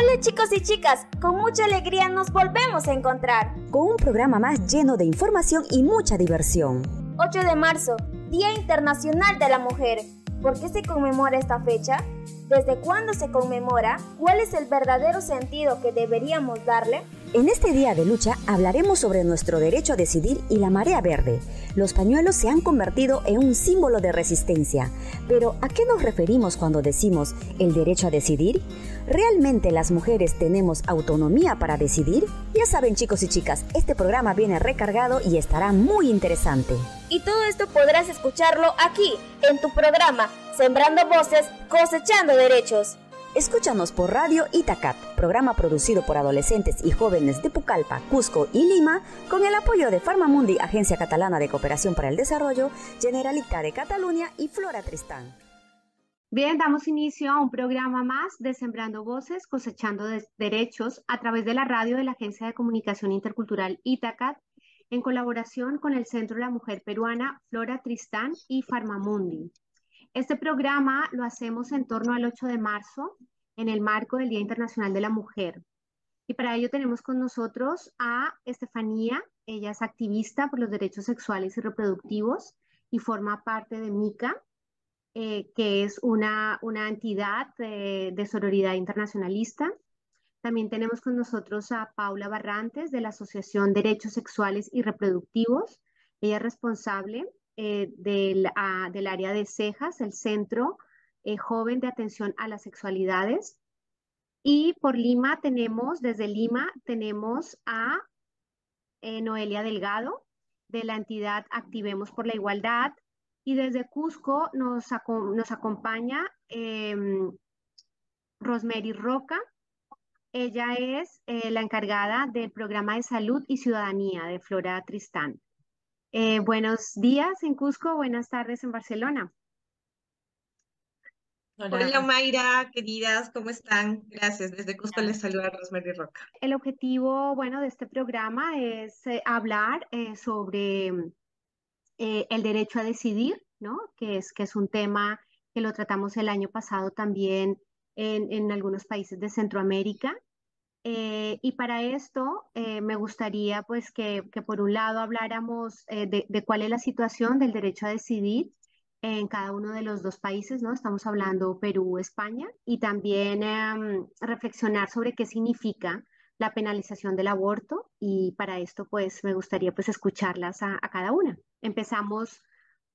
Hola chicos y chicas, con mucha alegría nos volvemos a encontrar. Con un programa más lleno de información y mucha diversión. 8 de marzo, Día Internacional de la Mujer. ¿Por qué se conmemora esta fecha? ¿Desde cuándo se conmemora? ¿Cuál es el verdadero sentido que deberíamos darle? En este día de lucha hablaremos sobre nuestro derecho a decidir y la marea verde. Los pañuelos se han convertido en un símbolo de resistencia. Pero ¿a qué nos referimos cuando decimos el derecho a decidir? ¿Realmente las mujeres tenemos autonomía para decidir? Ya saben chicos y chicas, este programa viene recargado y estará muy interesante. Y todo esto podrás escucharlo aquí, en tu programa, Sembrando Voces, Cosechando Derechos. Escúchanos por Radio Itacat, programa producido por adolescentes y jóvenes de Pucallpa, Cusco y Lima, con el apoyo de Farmamundi, Agencia Catalana de Cooperación para el Desarrollo, Generalitat de Cataluña y Flora Tristán. Bien, damos inicio a un programa más de Sembrando Voces, Cosechando Derechos a través de la radio de la Agencia de Comunicación Intercultural Itacat, en colaboración con el Centro de la Mujer Peruana, Flora Tristán y Farmamundi. Este programa lo hacemos en torno al 8 de marzo, en el marco del Día Internacional de la Mujer. Y para ello tenemos con nosotros a Estefanía, ella es activista por los derechos sexuales y reproductivos y forma parte de MICA, eh, que es una, una entidad de, sororidad internacionalista. También tenemos con nosotros a Paula Barrantes de la Asociación Derechos Sexuales y Reproductivos. Ella es responsable eh, del, del, área de cejas, el Centro eh, Joven de Atención a las Sexualidades. Y por Lima tenemos, desde Lima, tenemos a eh, Noelia Delgado, de la entidad Activemos por la Igualdad. Y desde Cusco nos, nos acompaña em, Rosemary Roca. Ella es la encargada del programa de salud y ciudadanía de Flora Tristán. Eh, buenos días en Cusco, buenas tardes en Barcelona. Hola. Mayra, queridas, ¿cómo están? Gracias. Desde Cusco les saluda Rosemary Roca. El objetivo, bueno, de este programa es eh, hablar eh, sobre el derecho a decidir, ¿no? Que es, que es un tema que lo tratamos el año pasado también en, en algunos países de Centroamérica. Eh, y para esto eh, me gustaría pues que, que, por un lado habláramos eh, de, de, cuál es la situación del derecho a decidir en cada uno de los dos países, ¿no? Estamos hablando Perú, España, y también em, reflexionar sobre qué significa la penalización del aborto y para esto pues me gustaría pues escucharlas a, a cada una. Empezamos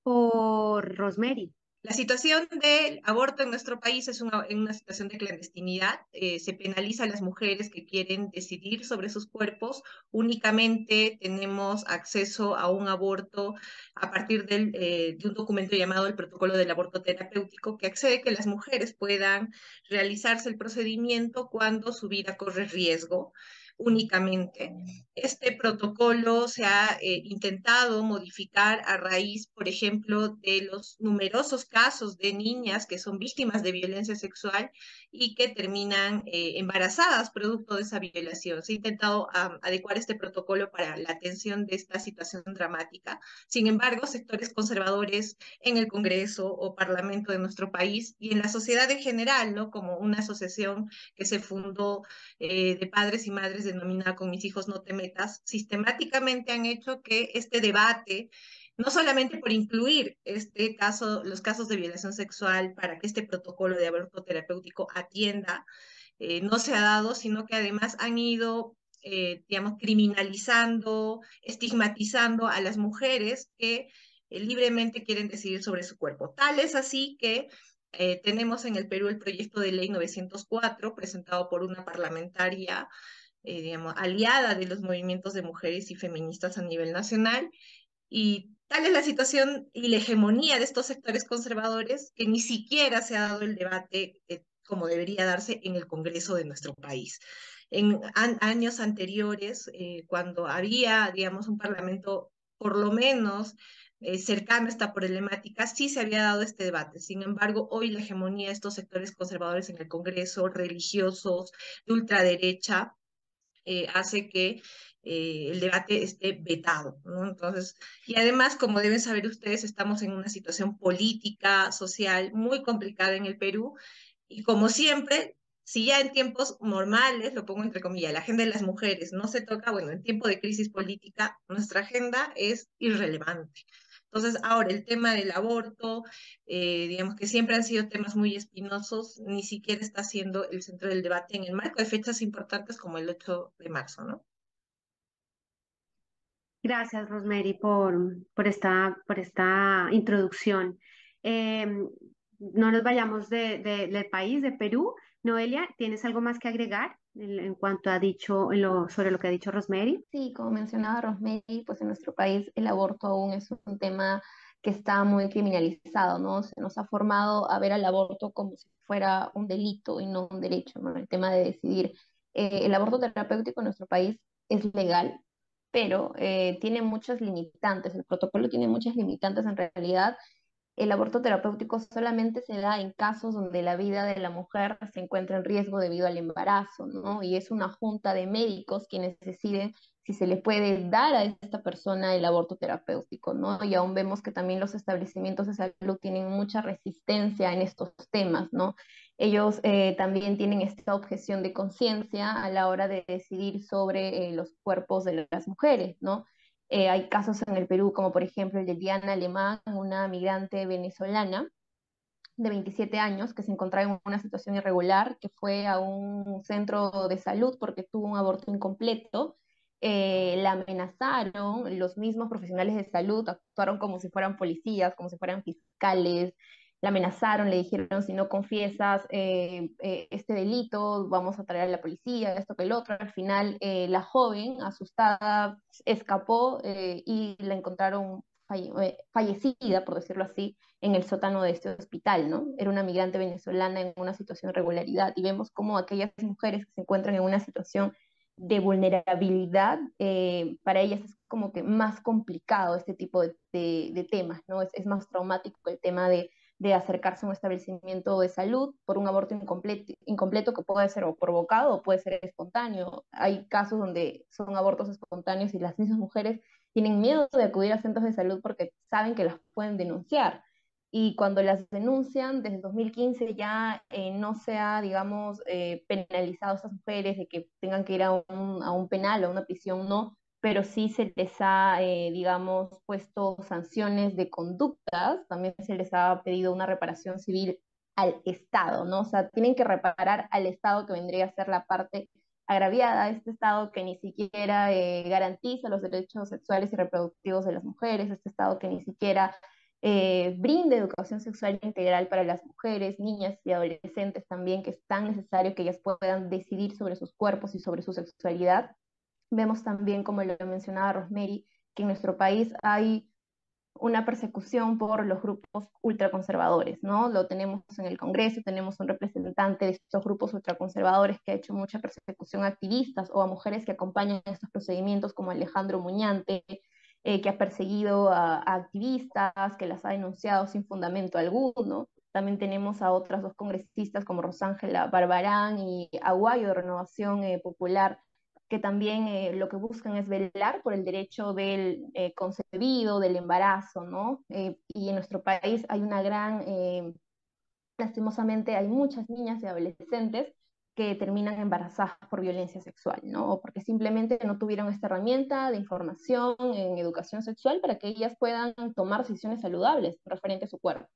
por Rosemary. La situación del aborto en nuestro país es una, situación de clandestinidad. Eh, se penaliza a las mujeres que quieren decidir sobre sus cuerpos. Únicamente tenemos acceso a un aborto a partir eh, de un documento llamado el Protocolo del Aborto Terapéutico, que accede que las mujeres puedan realizarse el procedimiento cuando su vida corre riesgo únicamente. Este protocolo se ha eh, intentado modificar a raíz, por ejemplo, de los numerosos casos de niñas que son víctimas de violencia sexual y que terminan eh, embarazadas producto de esa violación. Se ha intentado adecuar este protocolo para la atención de esta situación dramática. Sin embargo, sectores conservadores en el Congreso o Parlamento de nuestro país y en la sociedad en general, ¿no? como una asociación que se fundó eh, de padres y madres denominada Con mis hijos no te metas, sistemáticamente han hecho que este debate, no solamente por incluir este caso, los casos de violación sexual para que este protocolo de aborto terapéutico atienda, eh, no se ha dado, sino que además han ido eh, digamos, criminalizando, estigmatizando a las mujeres que eh, libremente quieren decidir sobre su cuerpo. Tal es así que tenemos en el Perú el proyecto de ley 904, presentado por una parlamentaria eh, digamos, aliada de los movimientos de mujeres y feministas a nivel nacional. Y tal es la situación y la hegemonía de estos sectores conservadores que ni siquiera se ha dado el debate eh, como debería darse en el Congreso de nuestro país. En años anteriores, eh, cuando había, digamos, un parlamento por lo menos cercano a esta problemática, sí se había dado este debate. Sin embargo, hoy la hegemonía de estos sectores conservadores en el Congreso, religiosos, de ultraderecha, eh, hace que eh, el debate esté vetado. Entonces, y además, como deben saber ustedes, estamos en una situación política, social muy complicada en el Perú y como siempre, si ya en tiempos normales, lo pongo entre comillas, la agenda de las mujeres no se toca, bueno, en tiempo de crisis política, nuestra agenda es irrelevante. Entonces, ahora el tema del aborto, eh, digamos que siempre han sido temas muy espinosos, ni siquiera está siendo el centro del debate en el marco de fechas importantes como el 8 de marzo, ¿no? Gracias, Rosemary, por, por, esta, por esta introducción. Em, no nos vayamos de, del país, de Perú. Noelia, ¿tienes algo más que agregar en, cuanto a dicho, lo, sobre lo que ha dicho Rosemary? Sí, como mencionaba Rosemary, pues en nuestro país el aborto aún es un tema que está muy criminalizado, ¿no? Se nos ha formado a ver al aborto como si fuera un delito y no un derecho, ¿no? El tema de decidir. Eh, el aborto terapéutico en nuestro país es legal, pero eh, tiene muchas limitantes, el protocolo tiene muchas limitantes en realidad. El aborto terapéutico solamente se da en casos donde la vida de la mujer se encuentra en riesgo debido al embarazo, ¿no? Y es una junta de médicos quienes deciden si se le puede dar a esta persona el aborto terapéutico, ¿no? Y aún vemos que también los establecimientos de salud tienen mucha resistencia en estos temas, ¿no? ellos eh, también tienen esta objeción de conciencia a la hora de decidir sobre eh, los cuerpos de las mujeres, ¿no? Eh, hay casos en el Perú, como por ejemplo el de Diana Alemán, una migrante venezolana de 27 años que se encontraba en una situación irregular, que fue a un centro de salud porque tuvo un aborto incompleto. la amenazaron, los mismos profesionales de salud actuaron como si fueran policías, como si fueran fiscales, la amenazaron, le dijeron, si no confiesas eh, eh, este delito, vamos a traer a la policía, esto que el otro. Al final, eh, la joven, asustada, escapó y la encontraron fallecida, por decirlo así, en el sótano de este hospital, ¿no? Era una migrante venezolana en una situación de irregularidad y vemos como aquellas mujeres que se encuentran en una situación de vulnerabilidad, para ellas es como que más complicado este tipo de, temas, ¿no? Es, es, más traumático el tema de de acercarse a un establecimiento de salud por un aborto incompleto, incompleto que puede ser provocado o puede ser espontáneo. Hay casos donde son abortos espontáneos y las mismas mujeres tienen miedo de acudir a centros de salud porque saben que las pueden denunciar. Y cuando las denuncian, desde 2015 ya eh, no se ha, digamos, eh, penalizado a estas mujeres de que tengan que ir a un, a un penal o a una prisión, no, pero sí se les ha, eh, digamos, puesto sanciones de conductas, también se les ha pedido una reparación civil al Estado, ¿no? O sea, tienen que reparar al Estado que vendría a ser la parte agraviada, este Estado que ni siquiera eh, garantiza los derechos sexuales y reproductivos de las mujeres, este Estado que ni siquiera eh, brinda educación sexual integral para las mujeres, niñas y adolescentes también, que es tan necesario que ellas puedan decidir sobre sus cuerpos y sobre su sexualidad. Vemos también, como lo mencionaba Rosemary, que en nuestro país hay una persecución por los grupos ultraconservadores, ¿no? Lo tenemos en el Congreso, tenemos un representante de estos grupos ultraconservadores que ha hecho mucha persecución a activistas o a mujeres que acompañan estos procedimientos, como Alejandro Muñante, eh, que ha perseguido a, activistas, que las ha denunciado sin fundamento alguno. También tenemos a otras dos congresistas como Rosángela Barbarán y Aguayo de Renovación eh, Popular, que también eh, lo que buscan es velar por el derecho del eh, concebido, del embarazo, ¿no? Eh, y en nuestro país hay una gran, lastimosamente hay muchas niñas y adolescentes que terminan embarazadas por violencia sexual, ¿no? Porque simplemente no tuvieron esta herramienta de información en educación sexual para que ellas puedan tomar decisiones saludables referente a su cuerpo.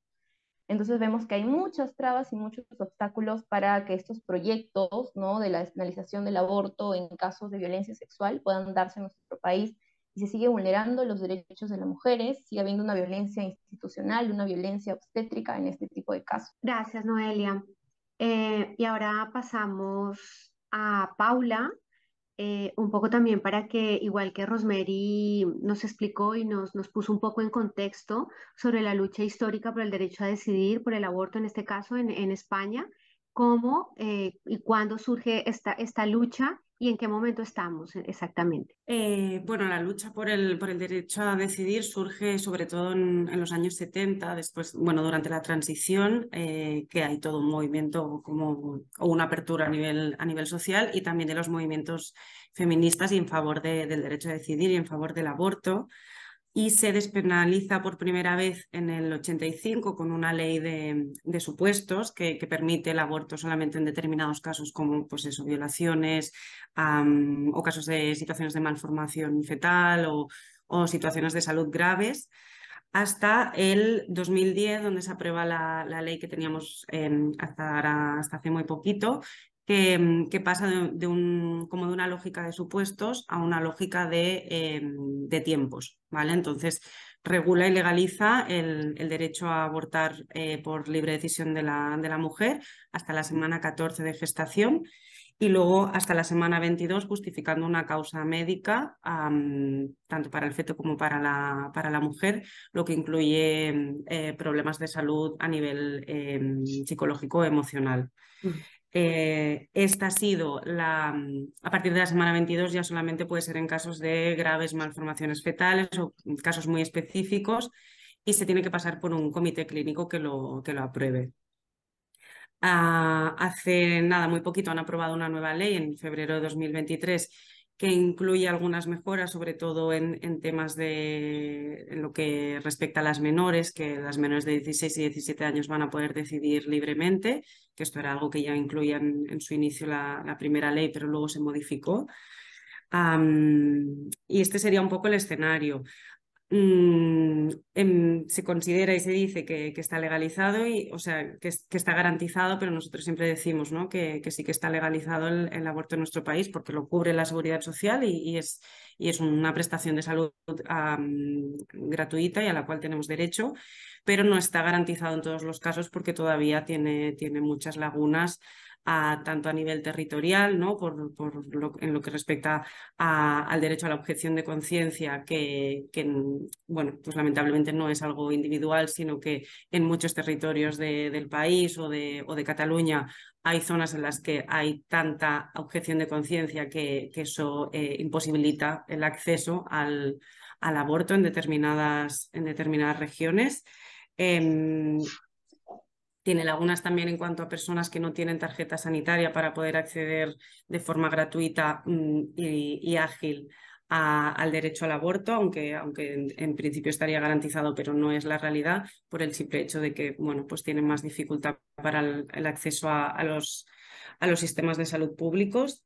Entonces vemos que hay muchas trabas y muchos obstáculos para que estos proyectos ¿no? de la despenalización del aborto en casos de violencia sexual puedan darse en nuestro país y se sigue vulnerando los derechos de las mujeres, sigue habiendo una violencia institucional, una violencia obstétrica en este tipo de casos. Gracias, Noelia. Eh, y ahora pasamos a Paula, eh, un poco también para que, igual que Rosemary nos explicó y nos, nos puso un poco en contexto sobre la lucha histórica por el derecho a decidir, por el aborto en este caso en, en España, cómo eh, y cuándo surge esta, esta lucha ¿Y en qué momento estamos exactamente? Eh, bueno, la lucha por el, por el derecho a decidir surge sobre todo en, los años 70, después, bueno, durante la transición, eh, que hay todo un movimiento como, o una apertura a nivel, a nivel social y también de los movimientos feministas y en favor del derecho a decidir y en favor del aborto. Y se despenaliza por primera vez en el 85 con una ley de, supuestos que, permite el aborto solamente en determinados casos como pues eso, violaciones o casos de situaciones de malformación fetal o, situaciones de salud graves hasta el 2010, donde se aprueba la, ley que teníamos hasta, hasta, hace muy poquito, que, pasa de, como de una lógica de supuestos a una lógica de, em, tiempos. ¿vale? Entonces, regula y legaliza el, derecho a abortar eh, por libre decisión de la, mujer hasta la semana 14 de gestación y luego hasta la semana 22 justificando una causa médica tanto para el feto como para la, para la mujer, lo que incluye eh, problemas de salud a nivel em, psicológico emocional. Mm. Eh, esta ha sido la, mm, a partir de la semana 22 ya solamente puede ser en casos de graves malformaciones fetales o casos muy específicos y se tiene que pasar por un comité clínico que lo, que lo apruebe. Ah, hace nada, muy poquito han aprobado una nueva ley en febrero de 2023 que incluye algunas mejoras, sobre todo en, temas de en lo que respecta a las menores, que las menores de 16 y 17 años van a poder decidir libremente, que esto era algo que ya incluía en, su inicio la, primera ley, pero luego se modificó. y este sería un poco el escenario. Mm, em, se considera y se dice que, está legalizado, y, o sea, que, está garantizado, pero nosotros siempre decimos ¿no? que, sí que está legalizado el, aborto en nuestro país porque lo cubre la seguridad social y, es, y es, una prestación de salud gratuita y a la cual tenemos derecho, pero no está garantizado en todos los casos porque todavía tiene, tiene muchas lagunas tanto a nivel territorial, ¿no? por, lo, en lo que respecta al derecho a la objeción de conciencia, que, bueno, pues lamentablemente no es algo individual, sino que en muchos territorios del país o de, o de Cataluña hay zonas en las que hay tanta objeción de conciencia que, eso eh, imposibilita el acceso al, al aborto en determinadas, en determinadas regiones. Em, tiene lagunas también en cuanto a personas que no tienen tarjeta sanitaria para poder acceder de forma gratuita mm, y, ágil al derecho al aborto, aunque, aunque en, principio estaría garantizado, pero no es la realidad por el simple hecho de que bueno, pues tienen más dificultad para el, acceso a, los, a los sistemas de salud públicos.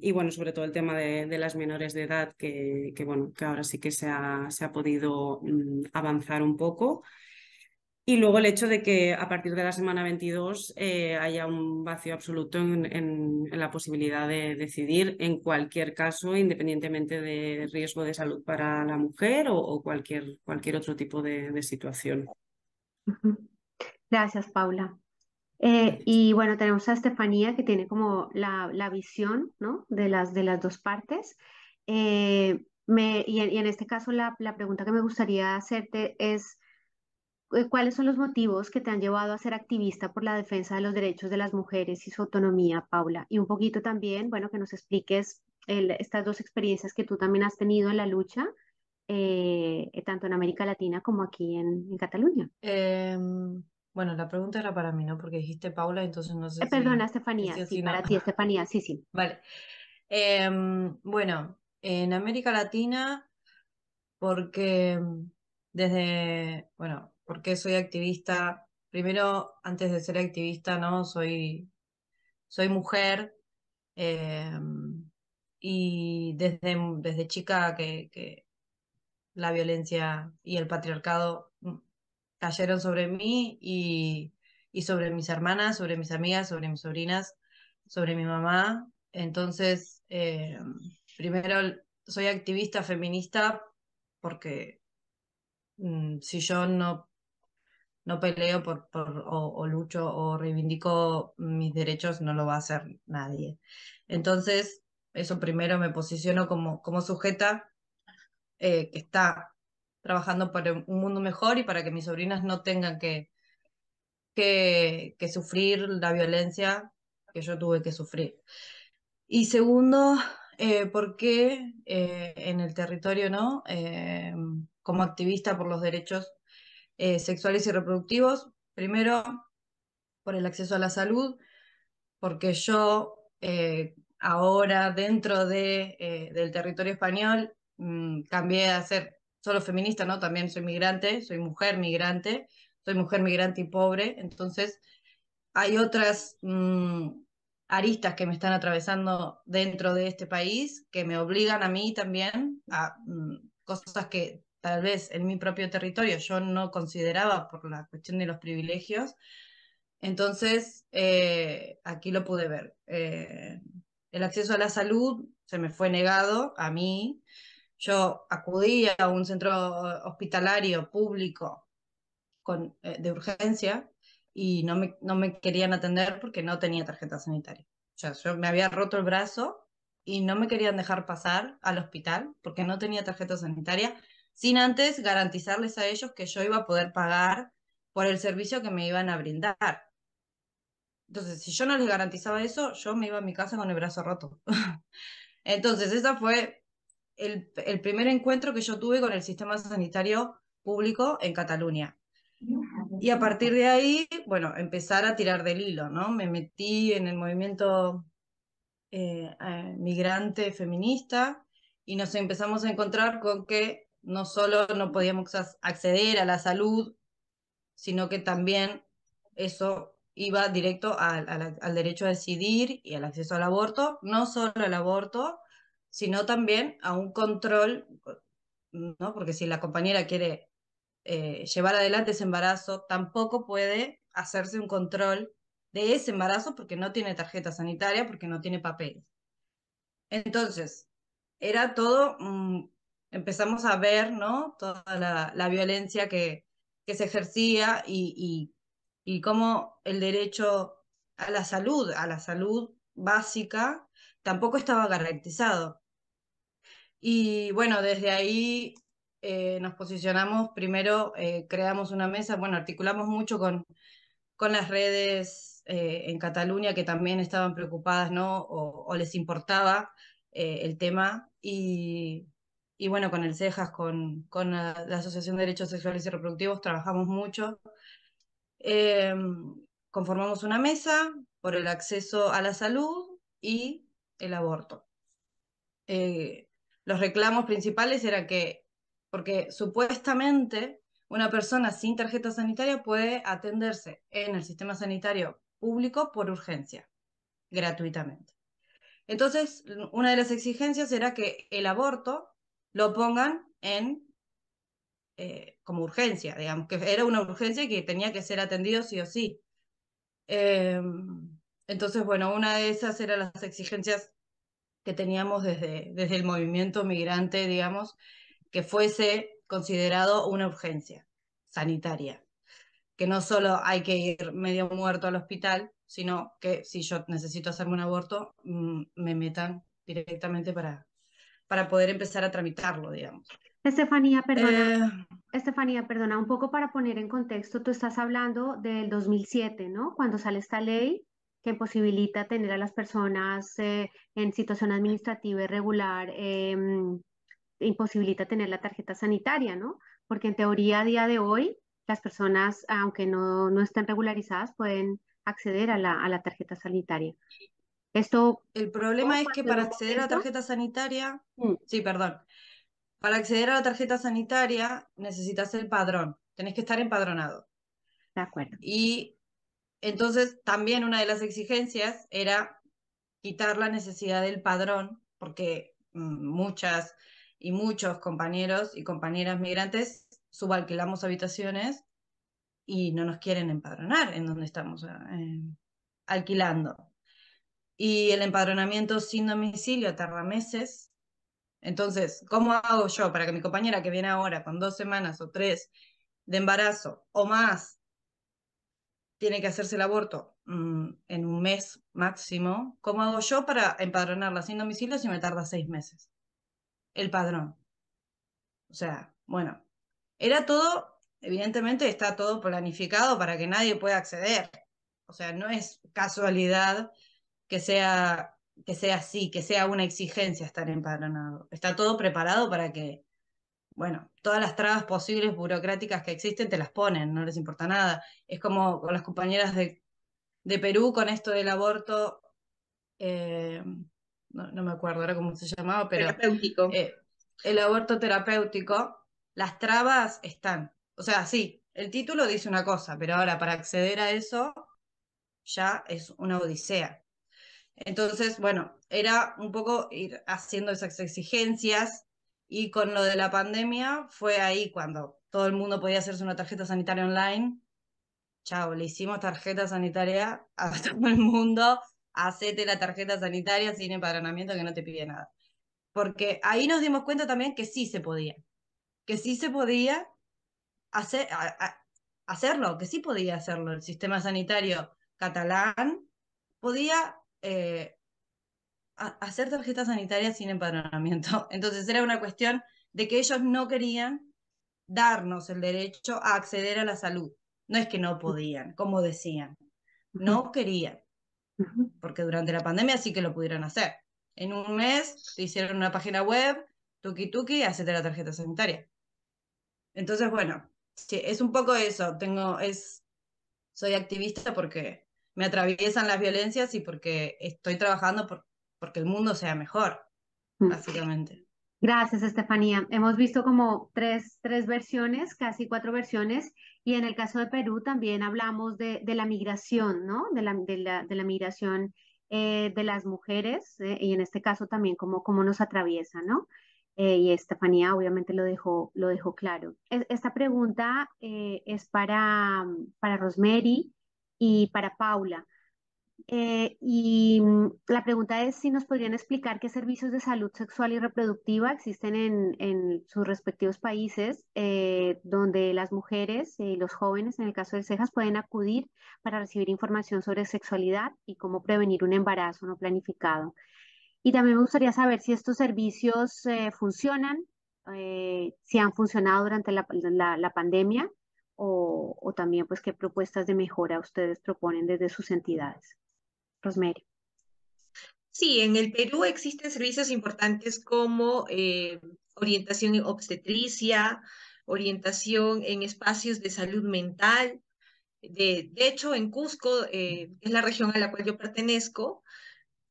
y bueno, sobre todo el tema de, las menores de edad, que, que, bueno, que ahora sí que se ha, se ha podido mm, avanzar un poco. Y luego el hecho de que a partir de la semana 22 eh, haya un vacío absoluto en, la posibilidad de decidir en cualquier caso, independientemente de riesgo de salud para la mujer o, cualquier, cualquier otro tipo de, situación. Gracias, Paula. Eh, y bueno, tenemos a Estefanía que tiene como la, visión ¿no? de, las, de las dos partes. Eh, me, y, en, este caso la, la pregunta que me gustaría hacerte es... Eh, ¿Cuáles son los motivos que te han llevado a ser activista por la defensa de los derechos de las mujeres y su autonomía, Paula? Y un poquito también, bueno, que nos expliques estas dos experiencias que tú también has tenido en la lucha, eh, tanto en América Latina como aquí en, Cataluña. Em, bueno, la pregunta era para mí, ¿no? Porque dijiste Paula, entonces no sé. Eh, perdona, Estefanía, sí, para ti, Estefanía, sí, sí. Vale. Em, bueno, en América Latina, porque desde, bueno, porque soy activista. Primero, antes de ser activista, ¿no? Soy, soy mujer. Em, y desde, desde chica que, la violencia y el patriarcado mm, cayeron sobre mí y, sobre mis hermanas, sobre mis amigas, sobre mis sobrinas, sobre mi mamá. Entonces, em, primero soy activista feminista porque mm, si yo no no peleo por, por o, lucho o reivindico mis derechos, no lo va a hacer nadie. Entonces, eso primero me posiciono como, como sujeta eh, que está trabajando para un mundo mejor y para que mis sobrinas no tengan que, que, sufrir la violencia que yo tuve que sufrir. Y segundo, eh, porque eh, en el territorio, ¿no? Eh, como activista por los derechos eh, sexuales y reproductivos. Primero, por el acceso a la salud, porque yo eh, ahora dentro de, eh, del territorio español mm, cambié a ser solo feminista, ¿no? También soy migrante, soy mujer migrante, soy mujer migrante y pobre, entonces hay otras mm, aristas que me están atravesando dentro de este país que me obligan a mí también a mm, cosas que tal vez en mi propio territorio yo no consideraba por la cuestión de los privilegios. Entonces, eh, aquí lo pude ver. Eh, el acceso a la salud se me fue negado a mí. Yo acudí a un centro hospitalario público con, eh, de urgencia y no me, no me querían atender porque no tenía tarjeta sanitaria. O sea, yo me había roto el brazo y no me querían dejar pasar al hospital porque no tenía tarjeta sanitaria, sin antes garantizarles a ellos que yo iba a poder pagar por el servicio que me iban a brindar. Entonces, si yo no les garantizaba eso, yo me iba a mi casa con el brazo roto. Entonces, ese fue el, primer encuentro que yo tuve con el sistema sanitario público en Cataluña. Y a partir de ahí, bueno, empezar a tirar del hilo, ¿no? Me metí en el movimiento eh, eh, migrante feminista y nos empezamos a encontrar con que no solo no podíamos acceder a la salud, sino que también eso iba directo al, derecho a decidir y al acceso al aborto, no solo al aborto, sino también a un control, ¿no? Porque si la compañera quiere eh, llevar adelante ese embarazo, tampoco puede hacerse un control de ese embarazo porque no tiene tarjeta sanitaria, porque no tiene papeles. Entonces, era todo, empezamos a ver, ¿no? Toda la, violencia que, que, se ejercía y, y, y cómo el derecho a la salud, a la salud básica, tampoco estaba garantizado. Y bueno, desde ahí eh, nos posicionamos, primero eh, creamos una mesa, bueno, articulamos mucho con, con las redes eh, en Cataluña que también estaban preocupadas, ¿no? O, les importaba el tema. Y, y, bueno, con el CEJAS, con, con la, Asociación de Derechos Sexuales y Reproductivos, trabajamos mucho. Em, conformamos una mesa por el acceso a la salud y el aborto. los reclamos principales eran que porque supuestamente una persona sin tarjeta sanitaria puede atenderse en el sistema sanitario público por urgencia, gratuitamente. Entonces, una de las exigencias era que el aborto lo pongan en eh, como urgencia, digamos, que era una urgencia que tenía que ser atendido sí o sí. Em, entonces, bueno, una de esas eran las exigencias que teníamos desde, desde el movimiento migrante, digamos, que fuese considerado una urgencia sanitaria, que no solo hay que ir medio muerto al hospital, sino que si yo necesito hacerme un aborto, mm, me metan directamente para, para poder empezar a tramitarlo, digamos. Estefanía, perdona, eh, Estefanía, perdona, un poco para poner en contexto, tú estás hablando del 2007, ¿no? Cuando sale esta ley que posibilita tener a las personas eh, en situación administrativa irregular em, imposibilita tener la tarjeta sanitaria, ¿no? Porque en teoría a día de hoy las personas, aunque no, no estén regularizadas, pueden acceder a la, a la tarjeta sanitaria. Esto... El problema es que para acceder a la tarjeta sanitaria, mm. sí, perdón, para acceder a la tarjeta sanitaria necesitas el padrón, tenés que estar empadronado. De acuerdo. Y entonces también una de las exigencias era quitar la necesidad del padrón, porque mm, muchas y muchos compañeros y compañeras migrantes subalquilamos habitaciones y no nos quieren empadronar en donde estamos eh, alquilando. Y el empadronamiento sin domicilio tarda meses. Entonces, ¿cómo hago yo para que mi compañera que viene ahora con dos semanas o tres de embarazo o más tiene que hacerse el aborto mm, en un mes máximo? ¿Cómo hago yo para empadronarla sin domicilio si me tarda seis meses? el padrón. O sea, bueno, era todo, evidentemente está todo planificado para que nadie pueda acceder. O sea, no es casualidad que sea, que sea así, que sea una exigencia estar empadronado. Está todo preparado para que, bueno, todas las trabas posibles burocráticas que existen te las ponen, no les importa nada. Es como con las compañeras de, de Perú con esto del aborto. Eh, no, me acuerdo ahora cómo se llamaba, pero... Terapéutico. Eh, el aborto terapéutico, las trabas están. O sea, sí, el título dice una cosa, pero ahora para acceder a eso ya es una odisea. Entonces, bueno, era un poco ir haciendo esas exigencias y con lo de la pandemia fue ahí cuando todo el mundo podía hacerse una tarjeta sanitaria online. Chao, le hicimos tarjeta sanitaria a todo el mundo. Hacete la tarjeta sanitaria sin empadronamiento que no te pide nada. Porque ahí nos dimos cuenta también que sí se podía. Que sí se podía hacer, hacerlo, que sí podía hacerlo. El sistema sanitario catalán podía eh, hacer tarjeta sanitaria sin empadronamiento. Entonces era una cuestión de que ellos no querían darnos el derecho a acceder a la salud. No es que no podían, como decían, no querían, porque durante la pandemia sí que lo pudieron hacer. En un mes te hicieron una página web, tuki tuki, hacete la tarjeta sanitaria. Entonces, bueno, sí, es un poco eso. Tengo, es, soy activista porque me atraviesan las violencias y porque estoy trabajando por, porque el mundo sea mejor, mm. básicamente. Gracias, Estefanía. Hemos visto como tres, tres versiones, casi cuatro versiones, y en el caso de Perú también hablamos de, de la migración, ¿no? De la, de la, de la migración eh, de las mujeres, eh, y en este caso también cómo, cómo nos atraviesa, ¿no? Eh, y Estefanía obviamente lo dejó, lo dejó claro. esta pregunta es para, para Rosemary y para Paula. Eh, y mm, la pregunta es si nos podrían explicar qué servicios de salud sexual y reproductiva existen en, en sus respectivos países, eh, donde las mujeres y los jóvenes, en el caso de Cejas, pueden acudir para recibir información sobre sexualidad y cómo prevenir un embarazo no planificado. Y también me gustaría saber si estos servicios eh, funcionan, si han funcionado durante la, la, la pandemia o, también pues qué propuestas de mejora ustedes proponen desde sus entidades. Rosemary. Sí, en el Perú existen servicios importantes como eh, orientación en obstetricia, orientación en espacios de salud mental. De, hecho, en Cusco, eh, es la región a la cual yo pertenezco,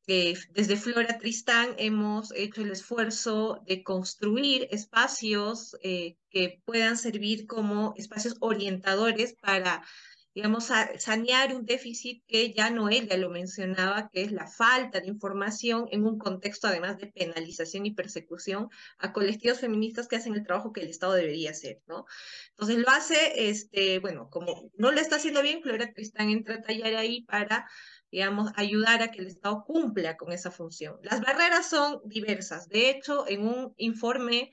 desde Flora Tristán hemos hecho el esfuerzo de construir espacios eh, que puedan servir como espacios orientadores para digamos, sanear un déficit que ya Noel ya lo mencionaba, que es la falta de información en un contexto además de penalización y persecución a colectivos feministas que hacen el trabajo que el Estado debería hacer, ¿no? Entonces lo hace, este, bueno, como no lo está haciendo bien, Flora Tristán entra a tallar ahí para digamos, ayudar a que el Estado cumpla con esa función. Las barreras son diversas. De hecho, en un informe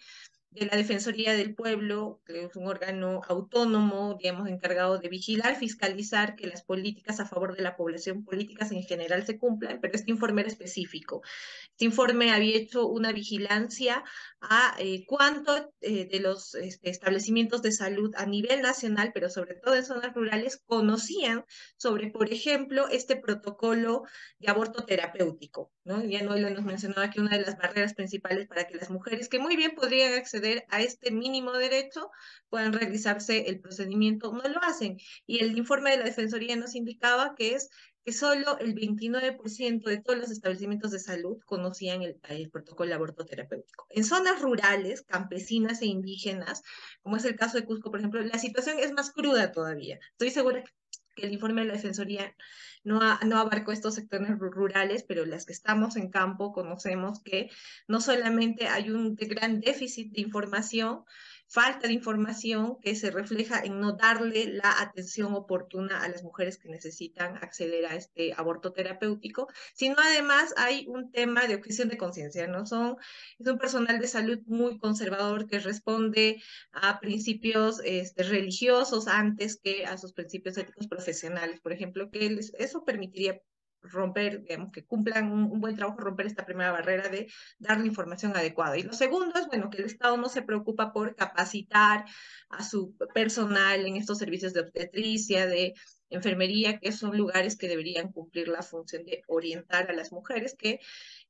de la Defensoría del Pueblo, que es un órgano autónomo, digamos, encargado de vigilar, fiscalizar que las políticas a favor de la población, políticas en general se cumplan, pero este informe era específico. Este informe había hecho una vigilancia a eh, cuánto eh, de los este, establecimientos de salud a nivel nacional, pero sobre todo en zonas rurales, conocían sobre, por ejemplo, este protocolo de aborto terapéutico. ¿No? Ya no nos mencionaba que una de las barreras principales para que las mujeres, que muy bien podrían acceder a este mínimo derecho, puedan realizarse el procedimiento, no lo hacen. Y el informe de la Defensoría nos indicaba que es que solo el 29% de todos los establecimientos de salud conocían el, protocolo de aborto terapéutico. En zonas rurales, campesinas e indígenas, como es el caso de Cusco, por ejemplo, la situación es más cruda todavía. Estoy segura que el informe de la Defensoría no, no abarcó estos sectores rurales, pero las que estamos en campo conocemos que no solamente hay un gran déficit de información, falta de información que se refleja en no darle la atención oportuna a las mujeres que necesitan acceder a este aborto terapéutico, sino además hay un tema de objeción de conciencia, ¿no? Son, es un personal de salud muy conservador que responde a principios este, religiosos antes que a sus principios éticos profesionales, por ejemplo, que eso permitiría romper, digamos, que cumplan un, buen trabajo, romper esta primera barrera de dar la información adecuada. Y lo segundo es, bueno, que el Estado no se preocupa por capacitar a su personal en estos servicios de obstetricia, de enfermería, que son lugares que deberían cumplir la función de orientar a las mujeres que,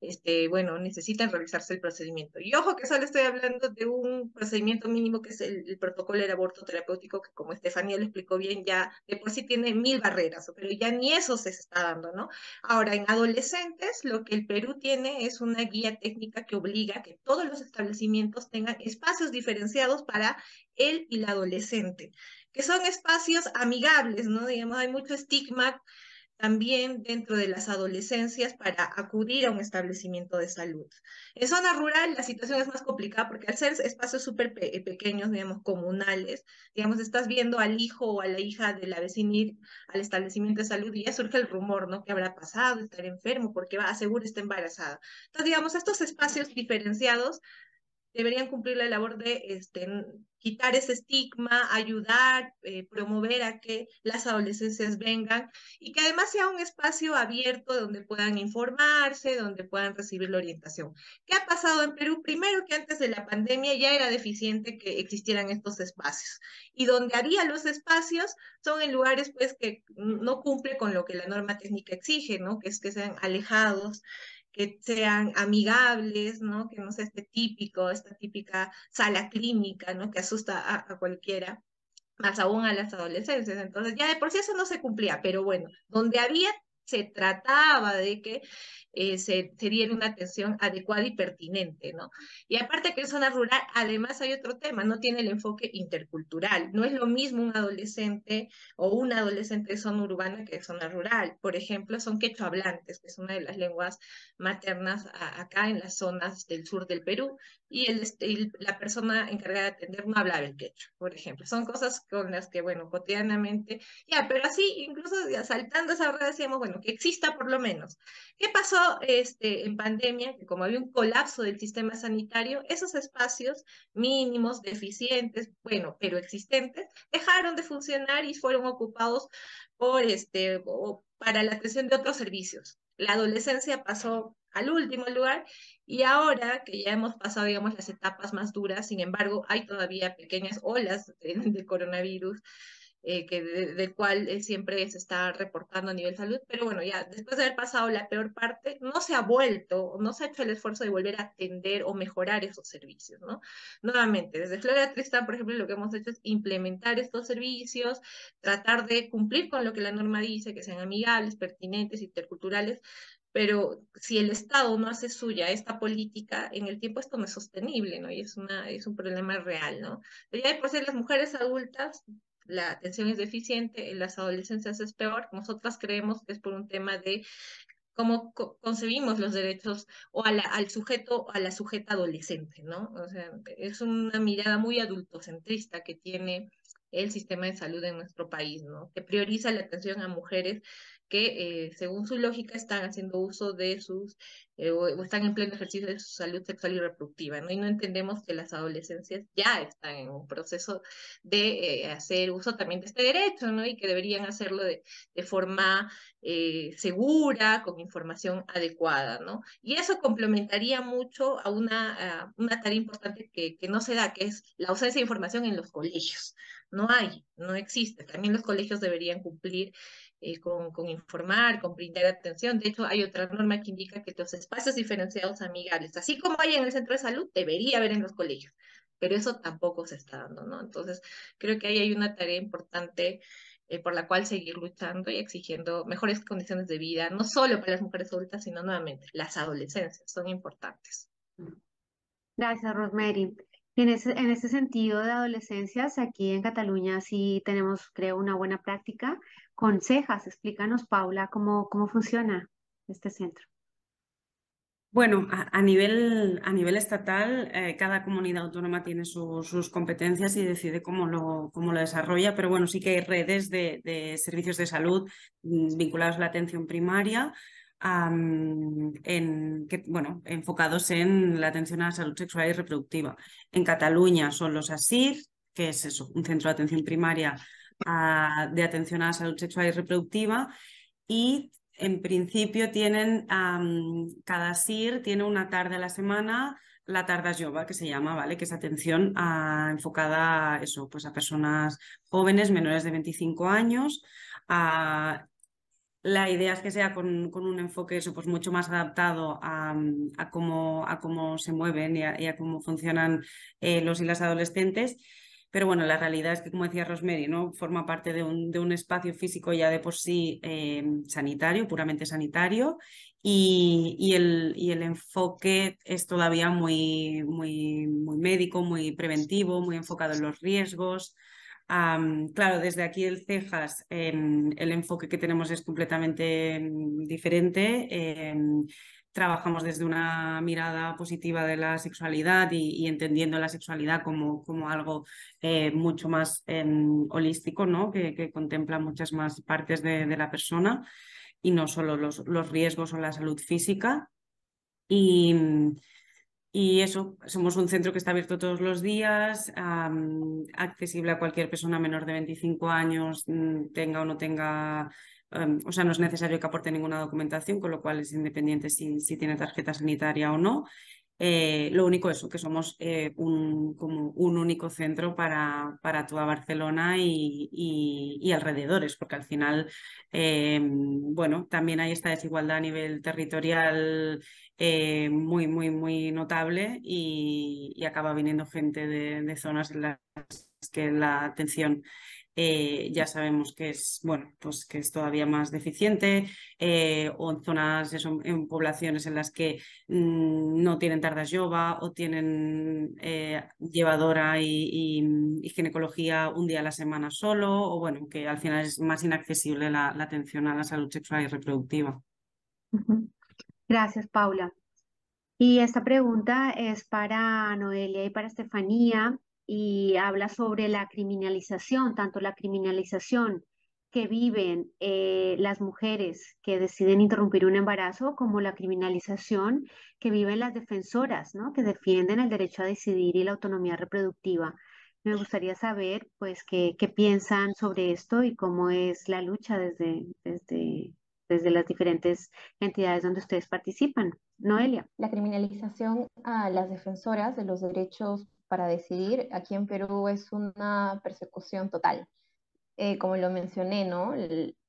este, bueno, necesitan realizarse el procedimiento. Y ojo que solo estoy hablando de un procedimiento mínimo que es el, protocolo del aborto terapéutico, que como Estefanía lo explicó bien, ya de por sí tiene mil barreras, pero ya ni eso se está dando, ¿no? Ahora, en adolescentes, lo que el Perú tiene es una guía técnica que obliga a que todos los establecimientos tengan espacios diferenciados para él y la adolescente, que son espacios amigables, ¿no? Digamos, hay mucho estigma también dentro de las adolescencias para acudir a un establecimiento de salud. En zona rural la situación es más complicada porque al ser espacios súper eh, pequeños, digamos, comunales, digamos, estás viendo al hijo o a la hija de la vecina ir al establecimiento de salud y ya surge el rumor, ¿no? ¿Qué habrá pasado? ¿Estar enfermo? Porque va, seguro está embarazada. Entonces, digamos, estos espacios diferenciados deberían cumplir la labor de este, quitar ese estigma, ayudar, eh, promover a que las adolescencias vengan y que además sea un espacio abierto donde puedan informarse, donde puedan recibir la orientación. ¿Qué ha pasado en Perú? Primero que antes de la pandemia ya era deficiente que existieran estos espacios y donde había los espacios son en lugares pues que no cumple con lo que la norma técnica exige, ¿no? Que es que sean alejados que sean amigables, ¿no? Que no sea este típico, esta típica sala clínica, ¿no? Que asusta a, cualquiera, más aún a las adolescencias. Entonces, ya de por sí eso no se cumplía, pero bueno, donde había se trataba de que eh, se, diera una atención adecuada y pertinente, ¿no? Y aparte que en zona rural, además hay otro tema, no tiene el enfoque intercultural. No es lo mismo un adolescente o una adolescente de zona urbana que de zona rural. Por ejemplo, son quechua hablantes, que es una de las lenguas maternas acá en las zonas del sur del Perú, y el, la persona encargada de atender no hablaba el quechua, por ejemplo. Son cosas con las que, bueno, cotidianamente, ya, pero así, incluso saltando esa red decíamos, bueno, que exista por lo menos. ¿Qué pasó este, en pandemia? Que como había un colapso del sistema sanitario, esos espacios mínimos, deficientes, bueno, pero existentes, dejaron de funcionar y fueron ocupados por, este, para la atención de otros servicios. La adolescencia pasó al último lugar y ahora que ya hemos pasado, digamos, las etapas más duras, sin embargo, hay todavía pequeñas olas de, coronavirus. Eh, que del cual eh, siempre se está reportando a nivel salud, pero bueno, ya después de haber pasado la peor parte, no se ha vuelto, no se ha hecho el esfuerzo de volver a atender o mejorar esos servicios, ¿no? Nuevamente, desde Flora Tristán, por ejemplo, lo que hemos hecho es implementar estos servicios, tratar de cumplir con lo que la norma dice, que sean amigables, pertinentes, interculturales, pero si el Estado no hace suya esta política, en el tiempo esto no es sostenible, ¿no? Y es, una, es un problema real, ¿no? Pero ya de por sí las mujeres adultas, la atención es deficiente, en las adolescencias es peor. Nosotras creemos que es por un tema de cómo concebimos los derechos o al sujeto a la sujeta adolescente, ¿no? O sea, es una mirada muy adultocentrista que tiene el sistema de salud en nuestro país, ¿no? Que prioriza la atención a mujeres que eh, según su lógica están haciendo uso de sus, eh, o, están en pleno ejercicio de su salud sexual y reproductiva, ¿no? Y no entendemos que las adolescencias ya están en un proceso de eh, hacer uso también de este derecho, ¿no? Y que deberían hacerlo de, de forma segura, con información adecuada, ¿no? Y eso complementaría mucho a una, una tarea importante que, que no se da, que es la ausencia de información en los colegios. No hay, no existe. También los colegios deberían cumplir eh, con, con, informar, con brindar atención. De hecho, hay otra norma que indica que los espacios diferenciados amigables, así como hay en el centro de salud, debería haber en los colegios, pero eso tampoco se está dando, ¿no? Entonces, creo que ahí hay una tarea importante eh, por la cual seguir luchando y exigiendo mejores condiciones de vida, no solo para las mujeres adultas, sino nuevamente las adolescencias, son importantes. Gracias, Rosemary. En ese, en ese sentido de adolescencias, aquí en Cataluña sí tenemos, creo, una buena práctica con cejas. Explícanos, Paula, cómo, cómo funciona este centro. Bueno, a, nivel, a nivel estatal, eh, cada comunidad autónoma tiene sus competencias y decide cómo lo, cómo lo desarrolla, pero bueno, sí que hay redes de, de servicios de salud mm, vinculados a la atención primaria, en, bueno, enfocados en la atención a la salud sexual y reproductiva. En Cataluña son los ASIR, que es eso, un centro de atención primaria de atención a la salud sexual y reproductiva, y en principio tienen, cada ASIR tiene una tarde a la semana la tarda jova, que se llama, ¿vale? Que es atención enfocada a eso, pues a personas jóvenes menores de 25 años a la idea es que sea con, un enfoque pues mucho más adaptado a, cómo, se mueven y a, cómo funcionan eh, los y las adolescentes. Pero bueno, la realidad es que, como decía Rosemary, ¿no? forma parte de un, espacio físico ya de por sí eh, sanitario, puramente sanitario, y, el, enfoque es todavía muy médico, muy preventivo, muy enfocado en los riesgos claro, desde aquí el CEJAS el enfoque que tenemos es completamente mm, diferente. Em, trabajamos desde una mirada positiva de la sexualidad y, entendiendo la sexualidad como, como algo eh, mucho más em, holístico, ¿no? que, contempla muchas más partes de, de, la persona y no solo los, los riesgos o la salud física. Y, y eso, somos un centro que está abierto todos los días, accesible a cualquier persona menor de 25 años, mm, tenga o no tenga, o sea, no es necesario que aporte ninguna documentación, con lo cual es independiente si, si tiene tarjeta sanitaria o no. Eh, lo único eso, que somos eh, un, como un único centro para, para toda Barcelona y, y, alrededores, porque al final, eh, bueno, también hay esta desigualdad a nivel territorial muy, muy, muy notable y, acaba viniendo gente de, zonas en las que la atención eh, ya sabemos que es, bueno, pues que es todavía más deficiente, eh, o en zonas, en poblaciones en las que mm, no tienen tardas yoga o tienen eh, llevadora y, ginecología un día a la semana solo, o bueno, que al final es más inaccesible la, atención a la salud sexual y reproductiva. Gracias, Paula. Y esta pregunta es para Noelia y para Estefanía y habla sobre la criminalización, tanto la criminalización que viven eh, las mujeres que deciden interrumpir un embarazo, como la criminalización que viven las defensoras, ¿no? que defienden el derecho a decidir y la autonomía reproductiva. Me gustaría saber, pues, qué, qué piensan sobre esto y cómo es la lucha desde, desde, desde las diferentes entidades donde ustedes participan. Noelia. La criminalización a las defensoras de los derechos para decidir, aquí en Perú es una persecución total. Eh, como lo mencioné, ¿no?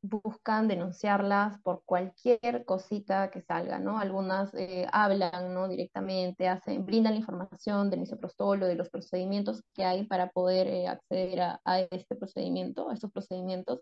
buscan denunciarlas por cualquier cosita que salga, ¿no? Algunas eh, hablan, ¿no? Directamente, hacen, brindan la información del misoprostol o de los procedimientos que hay para poder eh, acceder a, a, este procedimiento, a estos procedimientos.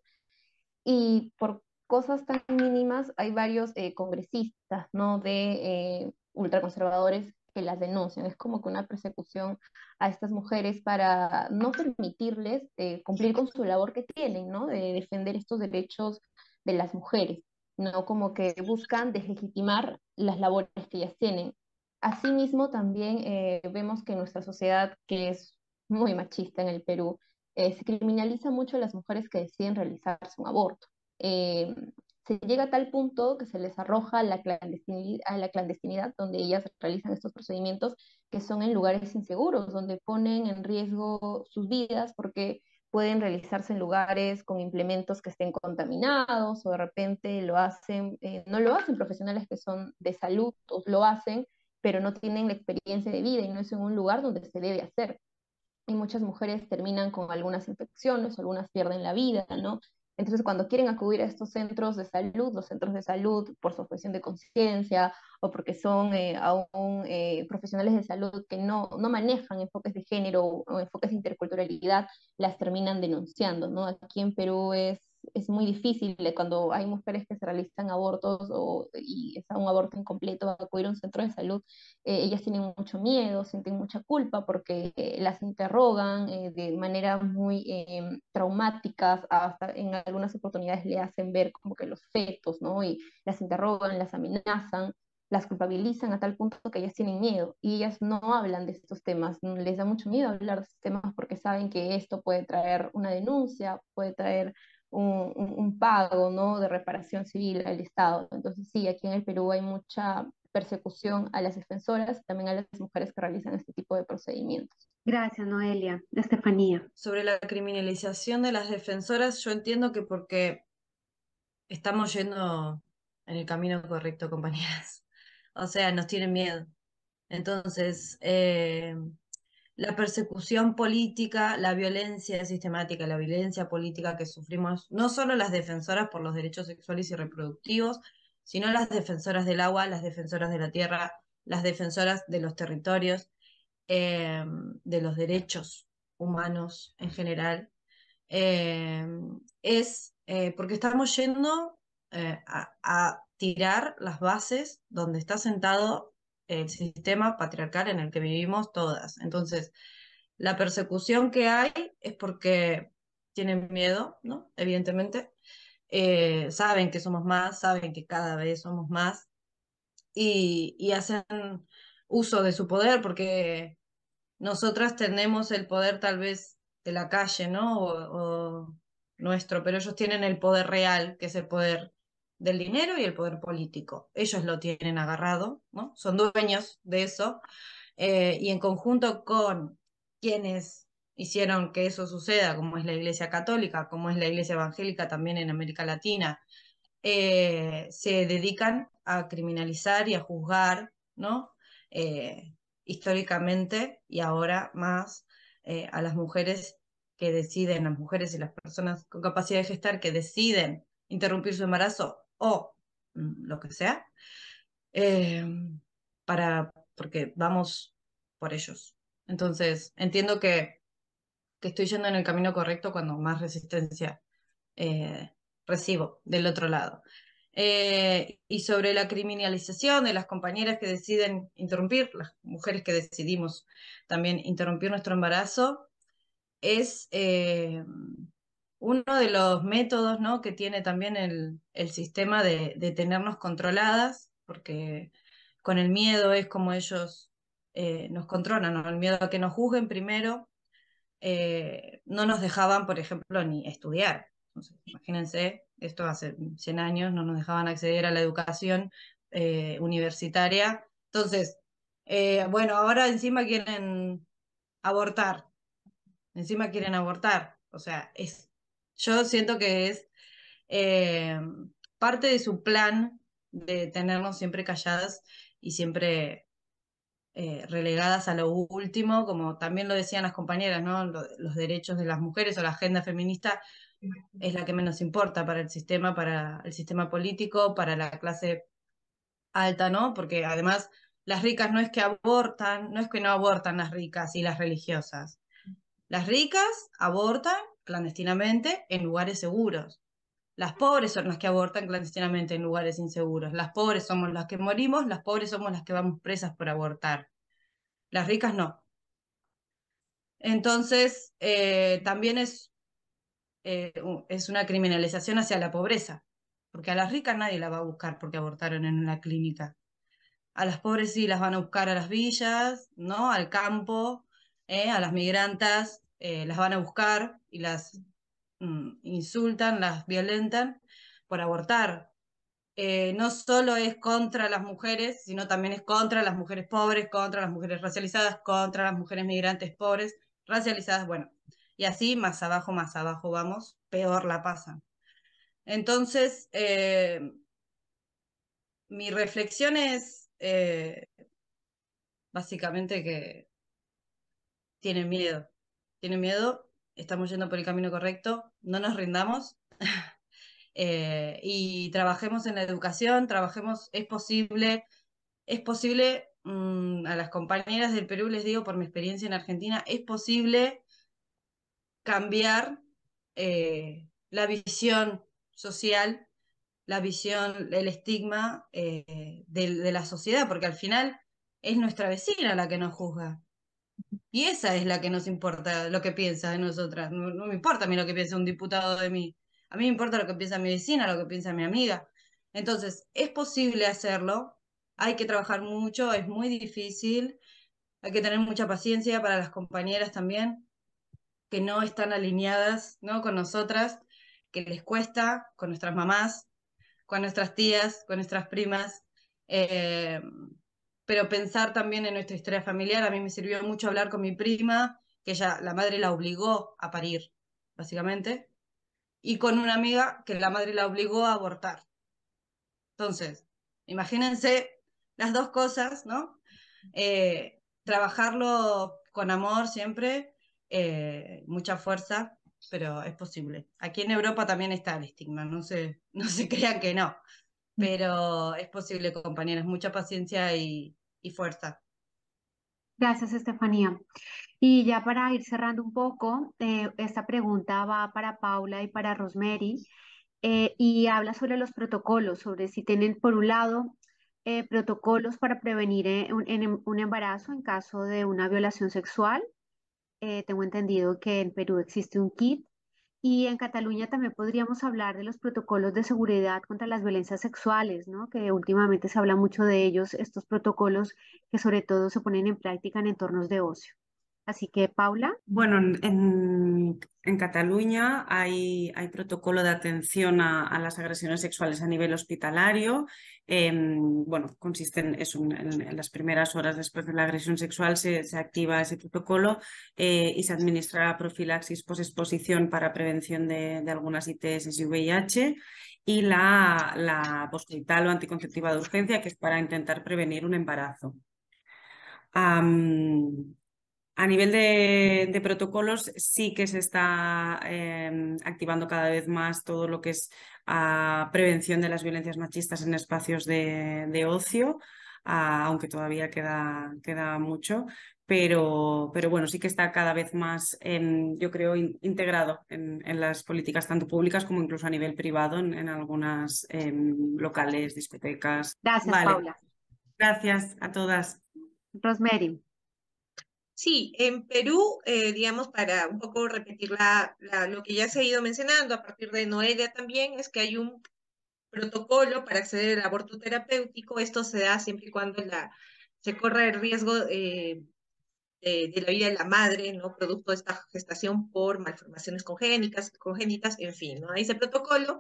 Y por cosas tan mínimas hay varios congresistas, ¿no? De ultraconservadores que las denuncian. Es como que una persecución a estas mujeres para no permitirles eh, cumplir con su labor que tienen, ¿no? De defender estos derechos de las mujeres, ¿no? Como que buscan deslegitimar las labores que ellas tienen. Asimismo, también eh, vemos que nuestra sociedad, que es muy machista en el Perú, eh, se criminaliza mucho a las mujeres que deciden realizarse un aborto se llega a tal punto que se les arroja a la, clandestinidad, a la clandestinidad donde ellas realizan estos procedimientos que son en lugares inseguros, donde ponen en riesgo sus vidas porque pueden realizarse en lugares con implementos que estén contaminados o de repente lo hacen, eh, no lo hacen profesionales que son de salud, o lo hacen, pero no tienen la experiencia de vida y no es en un lugar donde se debe hacer. Y muchas mujeres terminan con algunas infecciones, algunas pierden la vida, ¿no? Entonces, cuando quieren acudir a estos centros de salud, los centros de salud por su objeción de conciencia o porque son eh, aún eh, profesionales de salud que no, no manejan enfoques de género o enfoques de interculturalidad, las terminan denunciando, ¿no? Aquí en Perú es es muy difícil cuando hay mujeres que se realizan abortos o, y es un aborto incompleto, acudir a un centro de salud, eh, ellas tienen mucho miedo, sienten mucha culpa porque eh, las interrogan eh, de manera muy em, traumáticas, hasta en algunas oportunidades le hacen ver como que los fetos, ¿no? Y las interrogan, las amenazan las culpabilizan a tal punto que ellas tienen miedo y ellas no hablan de estos temas, les da mucho miedo hablar de estos temas porque saben que esto puede traer una denuncia, puede traer un, pago ¿no? de reparación civil al Estado. Entonces sí, aquí en el Perú hay mucha persecución a las defensoras, también a las mujeres que realizan este tipo de procedimientos. Gracias, Noelia. Estefanía. Sobre la criminalización de las defensoras, yo entiendo que porque estamos yendo en el camino correcto, compañeras. O sea, nos tienen miedo. Entonces, eh, la persecución política, la violencia sistemática, la violencia política que sufrimos, no solo las defensoras por los derechos sexuales y reproductivos, sino las defensoras del agua, las defensoras de la tierra, las defensoras de los territorios, eh, de los derechos humanos en general, eh, es eh, porque estamos yendo a, a tirar las bases donde está sentado el sistema patriarcal en el que vivimos todas. Entonces, la persecución que hay es porque tienen miedo, ¿no? Evidentemente. Eh, saben que somos más, saben que cada vez somos más y, hacen uso de su poder porque nosotras tenemos el poder tal vez de la calle, ¿no? o nuestro, pero ellos tienen el poder real, que es el poder del dinero y el poder político. Ellos lo tienen agarrado, ¿no? Son dueños de eso. Eh, y en conjunto con quienes hicieron que eso suceda, como es la Iglesia Católica, como es la Iglesia Evangélica también en América Latina, eh, se dedican a criminalizar y a juzgar, ¿no? Eh, históricamente y ahora más a las mujeres que deciden, las mujeres y las personas con capacidad de gestar que deciden interrumpir su embarazo o mm, lo que sea, eh, para, porque vamos por ellos. Entonces, entiendo que, que, estoy yendo en el camino correcto cuando más resistencia eh, recibo del otro lado. Eh, y sobre la criminalización de las compañeras que deciden interrumpir, las mujeres que decidimos también interrumpir nuestro embarazo, es uno de los métodos ¿no? que tiene también el, sistema de, tenernos controladas, porque con el miedo es como ellos eh, nos controlan, ¿no? el miedo a que nos juzguen primero, eh, no nos dejaban, por ejemplo, ni estudiar. imagínense, esto hace 100 años, no nos dejaban acceder a la educación eh, universitaria. Entonces, bueno, ahora encima quieren abortar, encima quieren abortar. O sea, es yo siento que es eh, parte de su plan de tenernos siempre calladas y siempre eh, relegadas a lo último, como también lo decían las compañeras, ¿no? los derechos de las mujeres o la agenda feminista es la que menos importa para el sistema, para el sistema político, para la clase alta, ¿no? Porque además las ricas no es que abortan, no es que no abortan las ricas y las religiosas. Las ricas abortan clandestinamente en lugares seguros. Las pobres son las que abortan clandestinamente en lugares inseguros. Las pobres somos las que morimos, las pobres somos las que vamos presas por abortar. Las ricas no. Entonces, eh, también es, eh, es una criminalización hacia la pobreza, porque a las ricas nadie la va a buscar porque abortaron en una clínica. A las pobres sí las van a buscar a las villas, ¿no? Al campo, ¿eh? a las migrantas eh, las van a buscar y las mm, insultan, las violentan por abortar. Eh, no solo es contra las mujeres, sino también es contra las mujeres pobres, contra las mujeres racializadas, contra las mujeres migrantes pobres, racializadas, bueno, y así más abajo, más abajo vamos, peor la pasan. Entonces, eh, mi reflexión es básicamente que tienen miedo, tienen miedo, estamos yendo por el camino correcto, no nos rindamos eh, y trabajemos en la educación, trabajemos, es posible, es posible, mm, a las compañeras del Perú les digo por mi experiencia en Argentina, es posible cambiar eh, la visión social, la visión, el estigma eh, de la sociedad, porque al final es nuestra vecina la que nos juzga. Y esa es la que nos importa, lo que piensa de nosotras. No, me importa a mí lo que piensa un diputado de mí. A mí me importa lo que piensa mi vecina, lo que piensa mi amiga. Entonces, es posible hacerlo. Hay que trabajar mucho, es muy difícil. Hay que tener mucha paciencia para las compañeras también, que no están alineadas ¿no? con nosotras, que les cuesta, con nuestras mamás, con nuestras tías, con nuestras primas. Eh, pero pensar también en nuestra historia familiar. A mí me sirvió mucho hablar con mi prima, que ella, la madre la obligó a parir, básicamente, y con una amiga que la madre la obligó a abortar. Entonces, imagínense las dos cosas, ¿no? Eh, trabajarlo con amor siempre, eh, mucha fuerza, pero es posible. Aquí en Europa también está el estigma, no se, no se crean que no, pero es posible, compañeras, mucha paciencia y, fuerza. Gracias, Estefanía. Y ya para ir cerrando un poco, eh, esta pregunta va para Paula y para Rosemary. Eh, y habla sobre los protocolos, sobre si tienen, por un lado, eh, protocolos para prevenir un, embarazo en caso de una violación sexual. tengo entendido que en Perú existe un kit y en Cataluña también podríamos hablar de los protocolos de seguridad contra las violencias sexuales, ¿no? Que últimamente se habla mucho de ellos, estos protocolos que sobre todo se ponen en práctica en entornos de ocio. Así que, Paula. Bueno, en, Cataluña hay, protocolo de atención a, las agresiones sexuales a nivel hospitalario. Em, bueno, consiste en, en, las primeras horas después de la agresión sexual se, activa ese protocolo eh, y se administra profilaxis posexposición para prevención de, algunas ITS y VIH y la, la o anticonceptiva de urgencia, que es para intentar prevenir un embarazo. A nivel de, protocolos, sí que se está em, activando cada vez más todo lo que es ah, prevención de las violencias machistas en espacios de, ocio, ah, aunque todavía queda, queda mucho, pero, pero, bueno, sí que está cada vez más, yo creo, integrado en, las políticas tanto públicas como incluso a nivel privado en, algunas em, locales, discotecas. Gracias, Paula. Gracias a todas. Rosemary. Sí, en Perú, eh, digamos, para un poco repetir la, lo que ya se ha ido mencionando a partir de Noelia también, es que hay un protocolo para acceder al aborto terapéutico. Esto se da siempre y cuando se corre el riesgo eh, de, la vida de la madre, ¿no? Producto de esta gestación por malformaciones congénitas, congénitas en fin, ¿no? Ese protocolo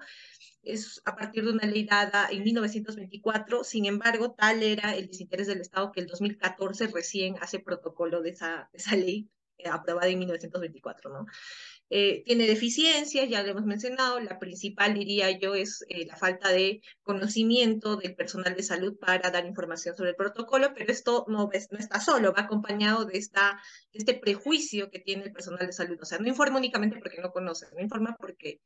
es a partir de una ley dada en 1924, sin embargo, tal era el desinterés del Estado que el 2014 recién hace protocolo de esa, esa ley eh, aprobada en 1924, ¿no? Eh, tiene deficiencias, ya lo hemos mencionado, la principal, diría yo, es eh, la falta de conocimiento del personal de salud para dar información sobre el protocolo, pero esto no, no está solo, va acompañado de, esta, de este prejuicio que tiene el personal de salud, o sea, no informa únicamente porque no conoce, no informa porque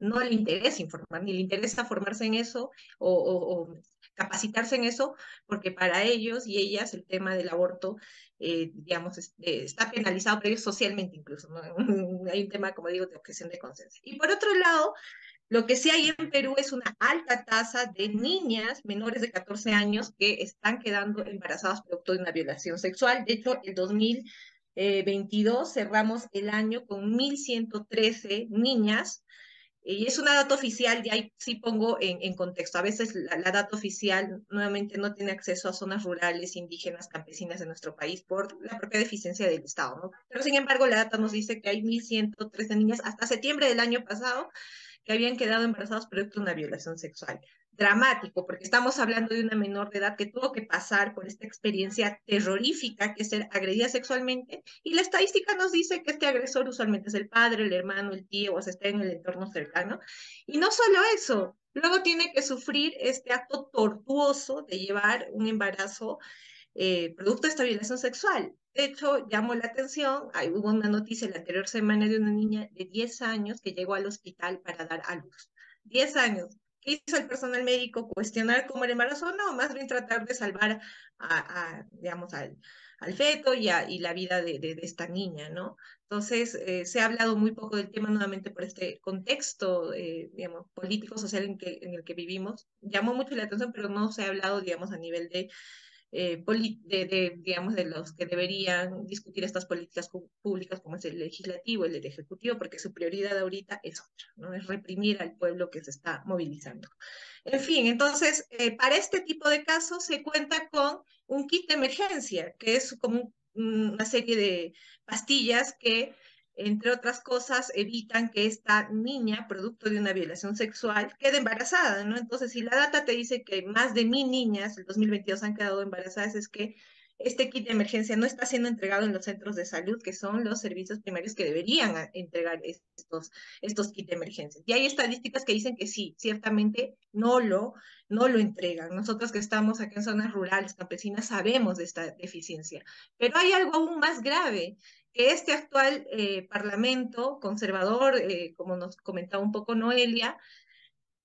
no le interesa informar, ni le interesa formarse en eso o, capacitarse en eso, porque para ellos y ellas el tema del aborto, eh, digamos, eh, está penalizado, pero socialmente incluso, ¿no? hay un tema, como digo, de objeción de conciencia. Y por otro lado, lo que sí hay en Perú es una alta tasa de niñas menores de 14 años que están quedando embarazadas producto de una violación sexual. De hecho, el 2022 cerramos el año con 1.113 niñas y es una data oficial, y ahí sí pongo en, contexto. A veces la, data oficial nuevamente no tiene acceso a zonas rurales, indígenas, campesinas de nuestro país por la propia deficiencia del Estado, ¿no? Pero sin embargo, la data nos dice que hay 1.113 niñas hasta septiembre del año pasado que habían quedado embarazadas producto de una violación sexual dramático, porque estamos hablando de una menor de edad que tuvo que pasar por esta experiencia terrorífica que es ser agredida sexualmente, y la estadística nos dice que este agresor usualmente es el padre, el hermano, el tío, o sea, está en el entorno cercano. Y no solo eso, luego tiene que sufrir este acto tortuoso de llevar un embarazo eh, producto de esta violación sexual. De hecho, llamó la atención, hay, hubo una noticia la anterior semana de una niña de 10 años que llegó al hospital para dar a luz. 10 años hizo el personal médico? ¿Cuestionar cómo el embarazo? No, más bien tratar de salvar a, digamos, al, al, feto y, y la vida de, de, esta niña, ¿no? Entonces, eh, se ha hablado muy poco del tema nuevamente por este contexto, eh, digamos, político, social en, en el que vivimos. Llamó mucho la atención, pero no se ha hablado, digamos, a nivel de eh, de, digamos, de los que deberían discutir estas políticas públicas, como es el legislativo, el, ejecutivo, porque su prioridad ahorita es otra, ¿no? Es reprimir al pueblo que se está movilizando. En fin, entonces, eh, para este tipo de casos se cuenta con un kit de emergencia, que es como una serie de pastillas que entre otras cosas, evitan que esta niña, producto de una violación sexual, quede embarazada, ¿no? Entonces, si la data te dice que más de mil niñas el 2022 han quedado embarazadas, es que este kit de emergencia no está siendo entregado en los centros de salud, que son los servicios primarios que deberían entregar estos, estos kits de emergencia. Y hay estadísticas que dicen que sí, ciertamente no lo, no lo entregan. Nosotros que estamos aquí en zonas rurales, campesinas, sabemos de esta deficiencia. Pero hay algo aún más grave, que este actual eh, Parlamento conservador, eh, como nos comentaba un poco Noelia,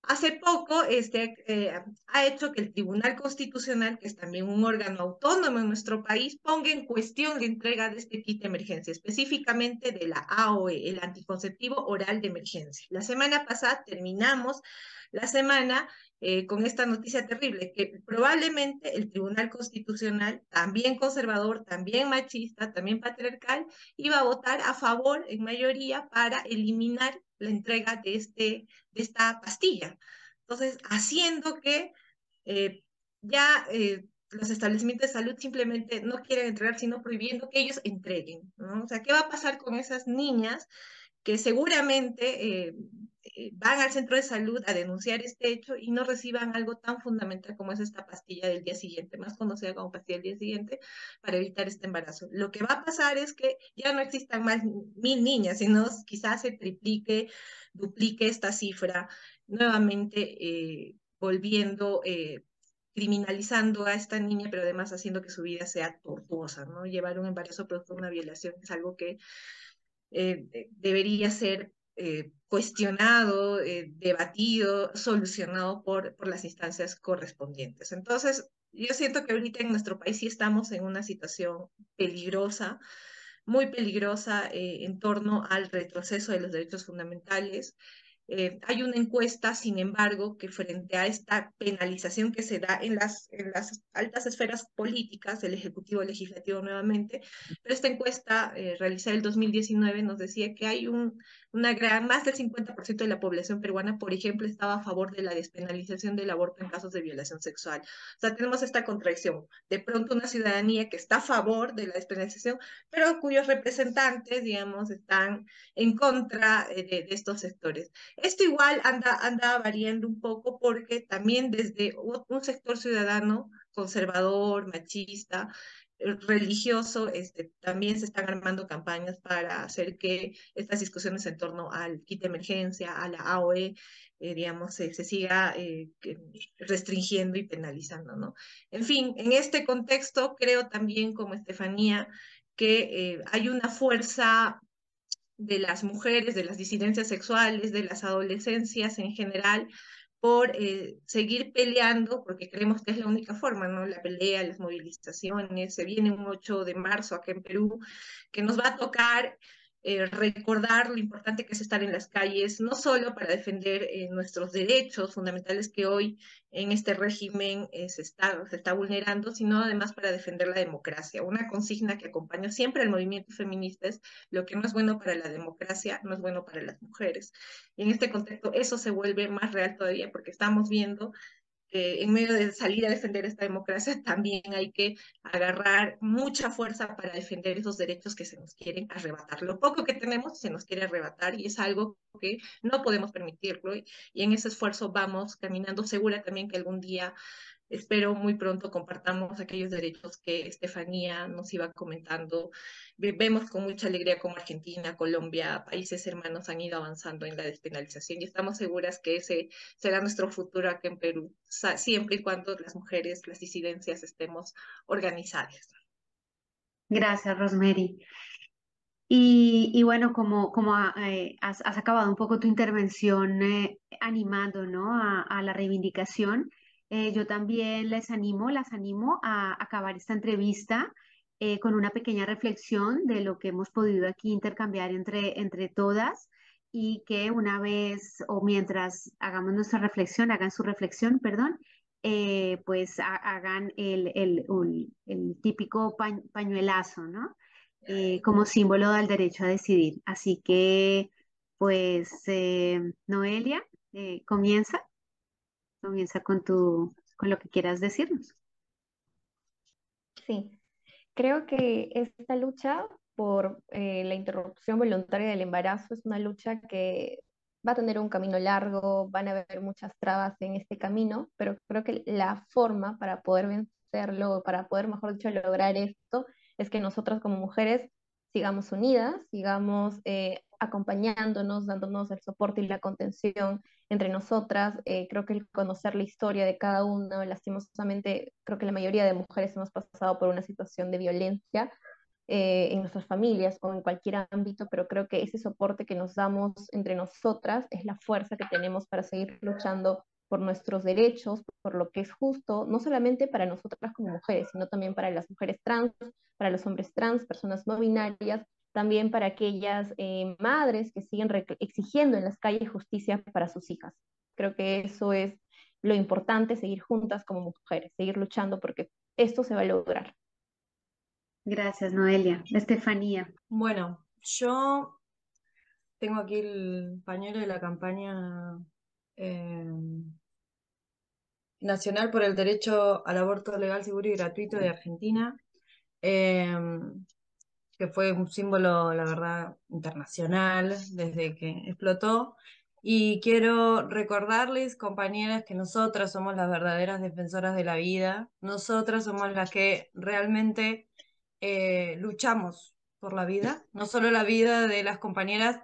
Hace poco este, eh, ha hecho que el Tribunal Constitucional, que es también un órgano autónomo en nuestro país, ponga en cuestión la entrega de este kit de emergencia, específicamente de la AOE, el anticonceptivo oral de emergencia. La semana pasada terminamos la semana eh, con esta noticia terrible, que probablemente el Tribunal Constitucional, también conservador, también machista, también patriarcal, iba a votar a favor en mayoría para eliminar la entrega de, este, de esta pastilla. Entonces, haciendo que eh, ya eh, los establecimientos de salud simplemente no quieren entregar, sino prohibiendo que ellos entreguen. ¿no? O sea, ¿qué va a pasar con esas niñas que seguramente eh, van al centro de salud a denunciar este hecho y no reciban algo tan fundamental como es esta pastilla del día siguiente, más conocida como pastilla del día siguiente, para evitar este embarazo. Lo que va a pasar es que ya no existan más mil niñas, sino quizás se triplique, duplique esta cifra, nuevamente eh, volviendo... Eh, criminalizando a esta niña, pero además haciendo que su vida sea tortuosa. Llevar un embarazo producto de una violación es algo que eh, debería ser eh, cuestionado, eh, debatido, solucionado por, por las instancias correspondientes. Entonces, yo siento que ahorita en nuestro país sí estamos en una situación peligrosa, muy peligrosa en torno al retroceso de los derechos fundamentales, eh, hay una encuesta, sin embargo, que frente a esta penalización que se da en las, en las altas esferas políticas, del Ejecutivo Legislativo nuevamente, pero esta encuesta eh, realizada en el 2019 nos decía que hay un, una gran, más del 50% de la población peruana, por ejemplo, estaba a favor de la despenalización del aborto en casos de violación sexual. O sea, tenemos esta contradicción. De pronto una ciudadanía que está a favor de la despenalización, pero cuyos representantes, digamos, están en contra eh, de, de estos sectores. Esto igual anda, anda variando un poco porque también desde un sector ciudadano conservador, machista, religioso, este, también se están armando campañas para hacer que estas discusiones en torno al kit de emergencia, a la AOE, eh, digamos, se, siga eh, restringiendo y penalizando, ¿no? En fin, en este contexto creo también, como Estefanía, que eh, hay una fuerza de las mujeres, de las disidencias sexuales, de las adolescencias en general, por eh, seguir peleando, porque creemos que es la única forma, ¿no? La pelea, las movilizaciones, se viene un 8 de marzo acá en Perú, que nos va a tocar eh, recordar lo importante que es estar en las calles, no solo para defender eh, nuestros derechos fundamentales que hoy en este régimen eh, se, está, vulnerando, sino además para defender la democracia. Una consigna que acompaña siempre al movimiento feminista es lo que no es bueno para la democracia, no es bueno para las mujeres. Y en este contexto eso se vuelve más real todavía porque estamos viendo en medio de salir a defender esta democracia, también hay que agarrar mucha fuerza para defender esos derechos que se nos quieren arrebatar. Lo poco que tenemos se nos quiere arrebatar y es algo que no podemos permitirlo y, y en ese esfuerzo vamos caminando segura también que algún día espero muy pronto compartamos aquellos derechos que Estefanía nos iba comentando. Vemos con mucha alegría cómo Argentina, Colombia, países hermanos han ido avanzando en la despenalización y estamos seguras que ese será nuestro futuro aquí en Perú, siempre y cuando las mujeres, las disidencias estemos organizadas. Gracias, Rosemary. Y, bueno, como, como eh, has, acabado un poco tu intervención eh, animando ¿no? a, a la reivindicación, eh, yo también les animo, las animo a acabar esta entrevista eh, con una pequeña reflexión de lo que hemos podido aquí intercambiar entre, entre todas y que una vez o mientras hagamos nuestra reflexión, hagan su reflexión, perdón, eh, pues hagan el, el, el, típico pañuelazo, ¿no? como símbolo del derecho a decidir. Así que, pues, Noelia, comienza. Comienza con tu, con lo que quieras decirnos. Sí, creo que esta lucha por eh, la interrupción voluntaria del embarazo es una lucha que va a tener un camino largo, van a haber muchas trabas en este camino, pero creo que la forma para poder hacerlo, para poder, mejor dicho, lograr esto, es que nosotras como mujeres sigamos unidas, sigamos eh, acompañándonos, dándonos el soporte y la contención entre nosotras. Eh, creo que el conocer la historia de cada una, lastimosamente, creo que la mayoría de mujeres hemos pasado por una situación de violencia eh, en nuestras familias o en cualquier ámbito, pero creo que ese soporte que nos damos entre nosotras es la fuerza que tenemos para seguir luchando por nuestros derechos, por lo que es justo, no solamente para nosotras como mujeres, sino también para las mujeres trans, para los hombres trans, personas no binarias, también para aquellas eh, madres que siguen exigiendo en las calles justicia para sus hijas. Creo que eso es lo importante, seguir juntas como mujeres, seguir luchando porque esto se va a lograr. Gracias, Noelia. Estefanía. Bueno, yo tengo aquí el pañuelo de la campaña eh, nacional por el derecho al aborto legal, seguro y gratuito de Argentina, eh, que fue un símbolo, la verdad, internacional desde que explotó. Y quiero recordarles, compañeras, que nosotras somos las verdaderas defensoras de la vida, nosotras somos las que realmente eh, luchamos por la vida, no solo la vida de las compañeras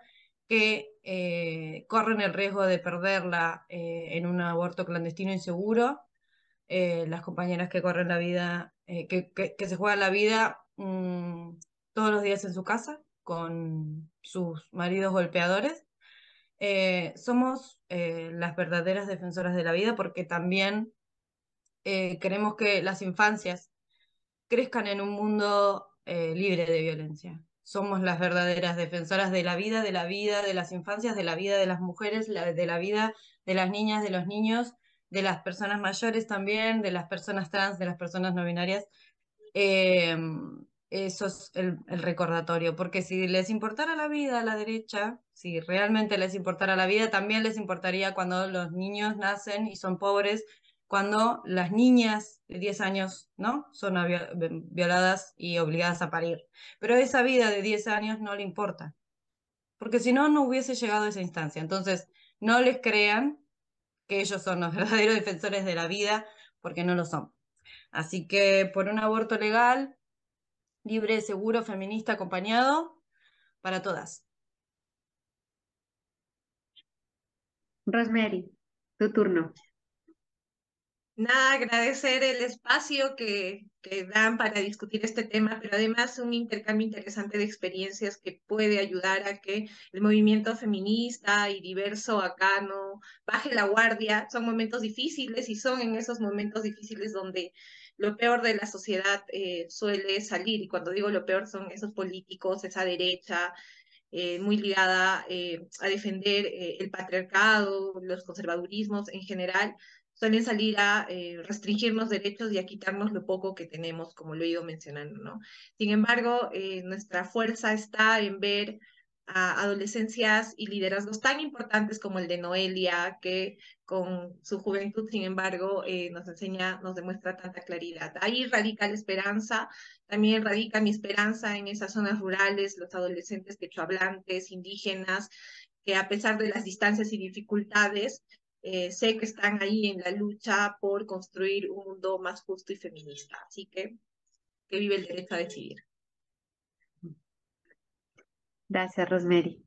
que eh, corren el riesgo de perderla eh, en un aborto clandestino inseguro, las compañeras que corren la vida, que, se juegan la vida mm, todos los días en su casa con sus maridos golpeadores. somos las verdaderas defensoras de la vida porque también queremos que las infancias crezcan en un mundo eh, libre de violencia. Somos las verdaderas defensoras de la vida, de la vida de las infancias, de la vida de las mujeres, de la vida de las niñas, de los niños, de las personas mayores también, de las personas trans, de las personas no binarias. Eso es el, el, recordatorio, porque si les importara la vida a la derecha, si realmente les importara la vida, también les importaría cuando los niños nacen y son pobres cuando las niñas de 10 años ¿no? son violadas y obligadas a parir. Pero esa vida de 10 años no le importa, porque si no, no hubiese llegado a esa instancia. Entonces, no les crean que ellos son los verdaderos defensores de la vida, porque no lo son. Así que por un aborto legal, libre, seguro, feminista, acompañado, para todas. Rosemary, tu turno. Nada, agradecer el espacio que, que, dan para discutir este tema, pero además un intercambio interesante de experiencias que puede ayudar a que el movimiento feminista y diverso acá no baje la guardia. Son momentos difíciles y son en esos momentos difíciles donde lo peor de la sociedad eh, suele salir. Y cuando digo lo peor son esos políticos, esa derecha, eh, muy ligada eh, a defender el patriarcado, los conservadurismos en general, suelen salir a eh, restringirnos derechos y a quitarnos lo poco que tenemos, como lo he ido mencionando, ¿no? Sin embargo, eh, nuestra fuerza está en ver a adolescencias y liderazgos tan importantes como el de Noelia, que con su juventud, sin embargo, eh, nos enseña, nos demuestra tanta claridad. Ahí radica la esperanza, también radica mi esperanza en esas zonas rurales, los adolescentes quechohablantes, indígenas, que a pesar de las distancias y dificultades, eh, sé que están ahí en la lucha por construir un mundo más justo y feminista. Así que que vive el derecho a decidir. Gracias, Rosemary.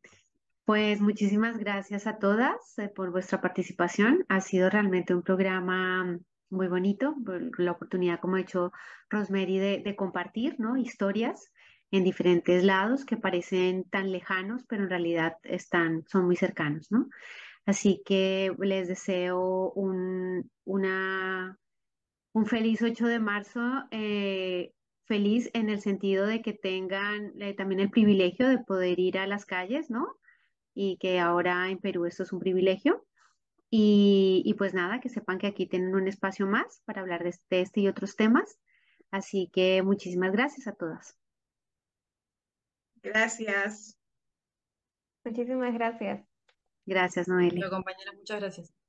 Pues muchísimas gracias a todas eh, por vuestra participación. Ha sido realmente un programa muy bonito, la oportunidad, como ha dicho Rosemary, de, compartir ¿no? historias en diferentes lados que parecen tan lejanos, pero en realidad están, son muy cercanos, ¿no? Así que les deseo un, un feliz 8 de marzo, eh, feliz en el sentido de que tengan eh, también el privilegio de poder ir a las calles, ¿no? Y que ahora en Perú esto es un privilegio. Y, y pues nada, que sepan que aquí tienen un espacio más para hablar de este, este y otros temas. Así que muchísimas gracias a todas. Gracias. Muchísimas gracias. Gracias, Noelia. compañera, muchas gracias.